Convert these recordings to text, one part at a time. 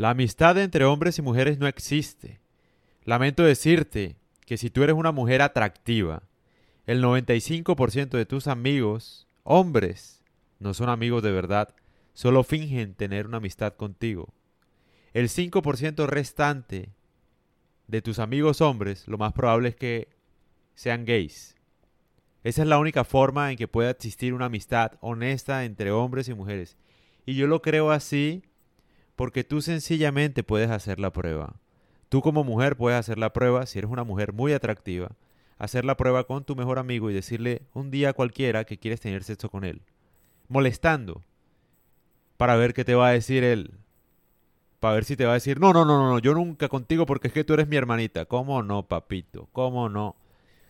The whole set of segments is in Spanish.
La amistad entre hombres y mujeres no existe. Lamento decirte que si tú eres una mujer atractiva, el 95% de tus amigos, hombres, no son amigos de verdad, solo fingen tener una amistad contigo. El 5% restante de tus amigos hombres, lo más probable es que sean gays. Esa es la única forma en que pueda existir una amistad honesta entre hombres y mujeres. Y yo lo creo así porque tú sencillamente puedes hacer la prueba. Tú como mujer puedes hacer la prueba, si eres una mujer muy atractiva, hacer la prueba con tu mejor amigo y decirle un día cualquiera que quieres tener sexo con él. Molestando. Para ver qué te va a decir él. Para ver si te va a decir, no, no, no, no, yo nunca contigo porque es que tú eres mi hermanita. ¿Cómo no, papito? ¿Cómo no?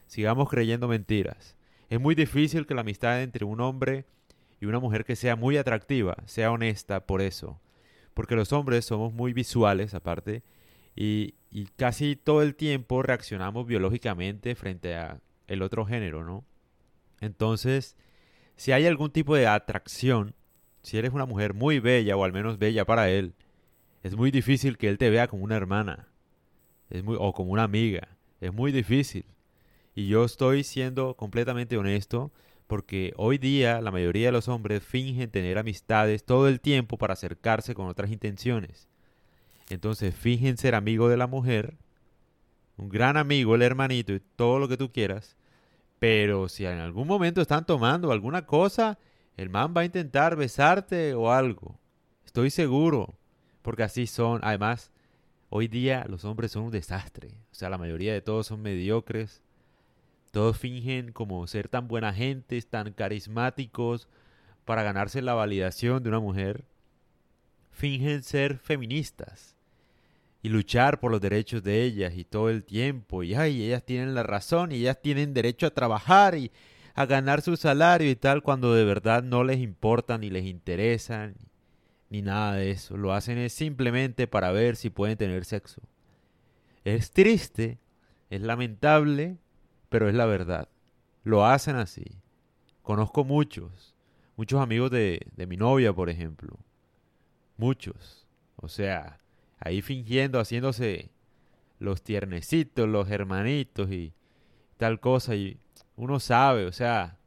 Sigamos creyendo mentiras. Es muy difícil que la amistad entre un hombre y una mujer que sea muy atractiva sea honesta por eso. Porque los hombres somos muy visuales aparte y, casi todo el tiempo reaccionamos biológicamente frente a el otro género, ¿no? Entonces, si hay algún tipo de atracción, si eres una mujer muy bella o al menos bella para él, es muy difícil que él te vea como una hermana es muy, o como una amiga. Es muy difícil. Y yo estoy siendo completamente honesto porque hoy día la mayoría de los hombres fingen tener amistades todo el tiempo para acercarse con otras intenciones. Entonces fingen ser amigo de la mujer, un gran amigo, el hermanito y todo lo que tú quieras, pero si en algún momento están tomando alguna cosa, el man va a intentar besarte o algo. Estoy seguro, porque así son. Además, hoy día los hombres son un desastre. O sea, la mayoría de todos son mediocres todos fingen como ser tan buena gente, tan carismáticos para ganarse la validación de una mujer. Fingen ser feministas y luchar por los derechos de ellas y todo el tiempo. Y ay, ellas tienen la razón y ellas tienen derecho a trabajar y a ganar su salario y tal cuando de verdad no les importa ni les interesa ni nada de eso. Lo hacen es simplemente para ver si pueden tener sexo. Es triste, es lamentable, pero es la verdad. Lo hacen así. Conozco muchos, muchos amigos de, de mi novia, por ejemplo. Muchos. O sea, ahí fingiendo, haciéndose los tiernecitos, los hermanitos y tal cosa. Y uno sabe, o sea,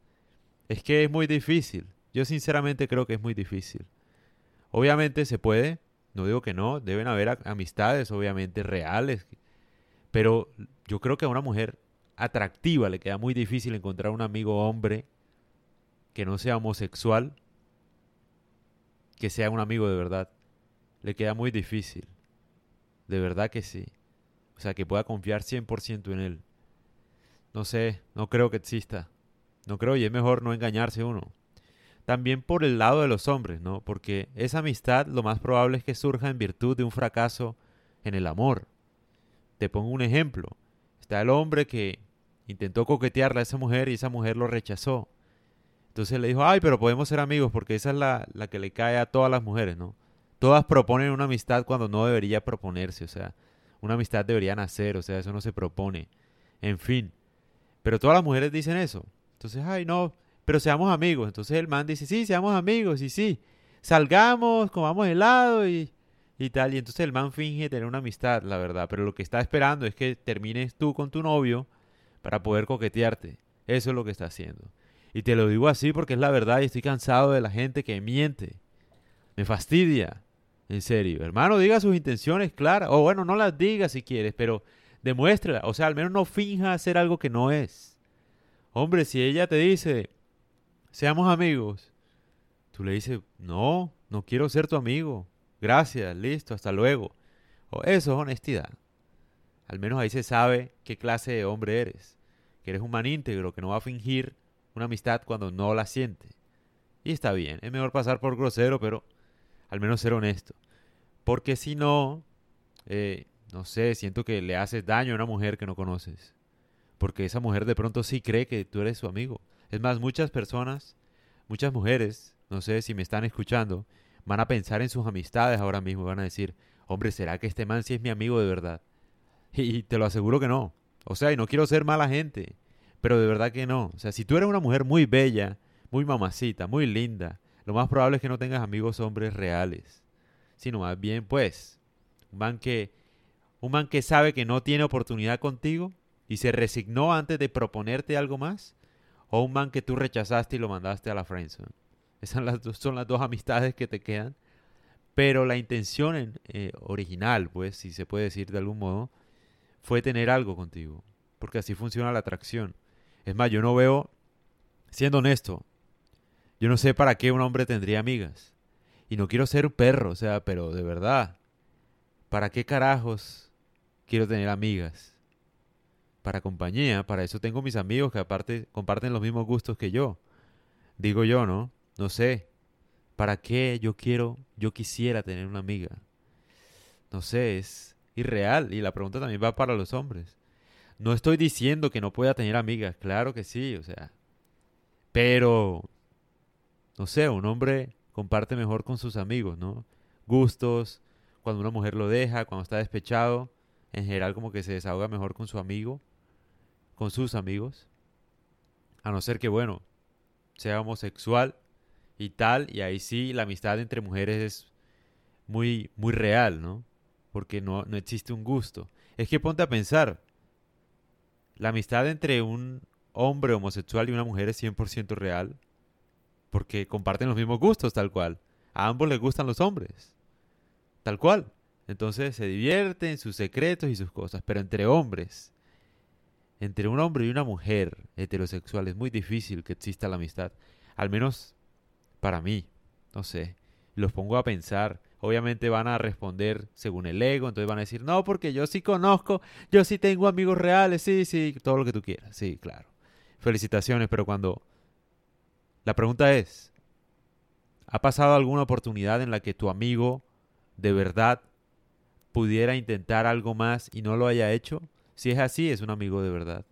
es que es muy difícil. Yo sinceramente creo que es muy difícil. Obviamente se puede, no digo que no, deben haber amistades obviamente reales, pero yo creo que a una mujer atractiva, le queda muy difícil encontrar un amigo hombre que no sea homosexual, que sea un amigo de verdad. Le queda muy difícil. De verdad que sí. O sea, que pueda confiar 100% en él. No sé, no creo que exista. No creo y es mejor no engañarse uno. También por el lado de los hombres, ¿no? Porque esa amistad lo más probable es que surja en virtud de un fracaso en el amor. Te pongo un ejemplo. Está el hombre que intentó coquetearle a esa mujer y esa mujer lo rechazó. Entonces le dijo, ay, pero podemos ser amigos porque esa es la, la que le cae a todas las mujeres, ¿no? Todas proponen una amistad cuando no debería proponerse, o sea, una amistad debería nacer, o sea, eso no se propone. En fin. Pero todas las mujeres dicen eso. Entonces, ay, no, pero seamos amigos. Entonces el man dice, sí, seamos amigos, y sí, salgamos, comamos helado y y tal. Y entonces el man finge tener una amistad, la verdad. Pero lo que está esperando es que termines tú con tu novio para poder coquetearte. Eso es lo que está haciendo. Y te lo digo así porque es la verdad y estoy cansado de la gente que miente. Me fastidia. En serio. Hermano, diga sus intenciones claras. O bueno, no las diga si quieres, pero demuéstrela. O sea, al menos no finja hacer algo que no es. Hombre, si ella te dice, seamos amigos, tú le dices, no, no quiero ser tu amigo. Gracias, listo, hasta luego. O eso es honestidad. Al menos ahí se sabe qué clase de hombre eres. Que eres un man íntegro, que no va a fingir una amistad cuando no la siente. Y está bien, es mejor pasar por grosero, pero al menos ser honesto. Porque si no, eh, no sé, siento que le haces daño a una mujer que no conoces. Porque esa mujer de pronto sí cree que tú eres su amigo. Es más, muchas personas, muchas mujeres, no sé si me están escuchando, van a pensar en sus amistades ahora mismo, van a decir, hombre, ¿será que este man sí es mi amigo de verdad? Y te lo aseguro que no. O sea, y no quiero ser mala gente, pero de verdad que no. O sea, si tú eres una mujer muy bella, muy mamacita, muy linda, lo más probable es que no tengas amigos hombres reales, sino más bien, pues, Un man que, un man que sabe que no tiene oportunidad contigo y se resignó antes de proponerte algo más. O un man que tú rechazaste y lo mandaste a la friendzone. Esas son las, dos, amistades que te quedan. Pero la intención eh, original, pues, si se puede decir de algún modo, fue tener algo contigo. Porque así funciona la atracción. Es más, yo no veo, siendo honesto, yo no sé para qué un hombre tendría amigas. Y no quiero ser perro, o sea, pero de verdad, ¿para qué carajos quiero tener amigas? Para compañía, para eso tengo mis amigos que aparte comparten los mismos gustos que yo. Digo yo, ¿no? No sé. ¿Para qué yo quiero, yo quisiera tener una amiga? No sé, es irreal. Y la pregunta también va para los hombres. No estoy diciendo que no pueda tener amigas, claro que sí, o sea. Pero, no sé, un hombre comparte mejor con sus amigos, ¿no? Gustos, cuando una mujer lo deja, cuando está despechado, en general como que se desahoga mejor con su amigo, con sus amigos. A no ser que, bueno, sea homosexual y tal, y ahí sí la amistad entre mujeres es muy, muy real, ¿no? Porque no, no existe un gusto. Es que ponte a pensar, la amistad entre un hombre homosexual y una mujer es 100% real, porque comparten los mismos gustos, tal cual. A ambos les gustan los hombres, tal cual. Entonces se divierten sus secretos y sus cosas, pero entre hombres, entre un hombre y una mujer heterosexual es muy difícil que exista la amistad, al menos para mí, no sé. Los pongo a pensar, obviamente van a responder según el ego, entonces van a decir, no, porque yo sí conozco, yo sí tengo amigos reales, sí, sí, todo lo que tú quieras, sí, claro. Felicitaciones, pero cuando... La pregunta es, ¿ha pasado alguna oportunidad en la que tu amigo de verdad pudiera intentar algo más y no lo haya hecho? Si es así, es un amigo de verdad.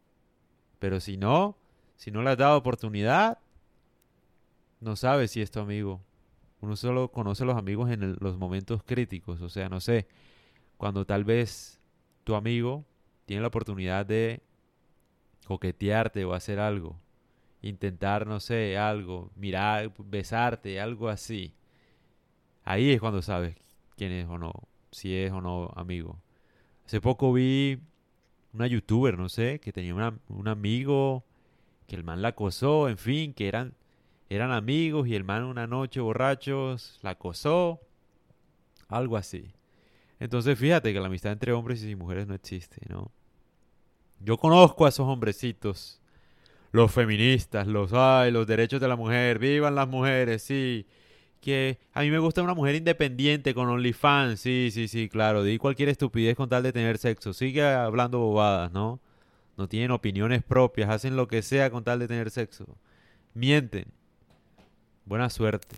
Pero si no, si no le has dado oportunidad, no sabes si es tu amigo. Uno solo conoce a los amigos en los momentos críticos. O sea, no sé, cuando tal vez tu amigo tiene la oportunidad de coquetearte o hacer algo. Intentar, no sé, algo, mirar, besarte, algo así. Ahí es cuando sabes quién es o no, si es o no amigo. Hace poco vi una youtuber, no sé, que tenía un amigo que el man la acosó, en fin, que eran eran amigos y el man una noche borrachos la acosó, algo así. Entonces fíjate que la amistad entre hombres y mujeres no existe, ¿no? Yo conozco a esos hombrecitos, los feministas, los, ay, los derechos de la mujer, vivan las mujeres, sí. Que a mí me gusta una mujer independiente con OnlyFans, sí, sí, sí, claro. Di cualquier estupidez con tal de tener sexo. Sigue hablando bobadas, ¿no? No tienen opiniones propias, hacen lo que sea con tal de tener sexo. Mienten. Buena suerte.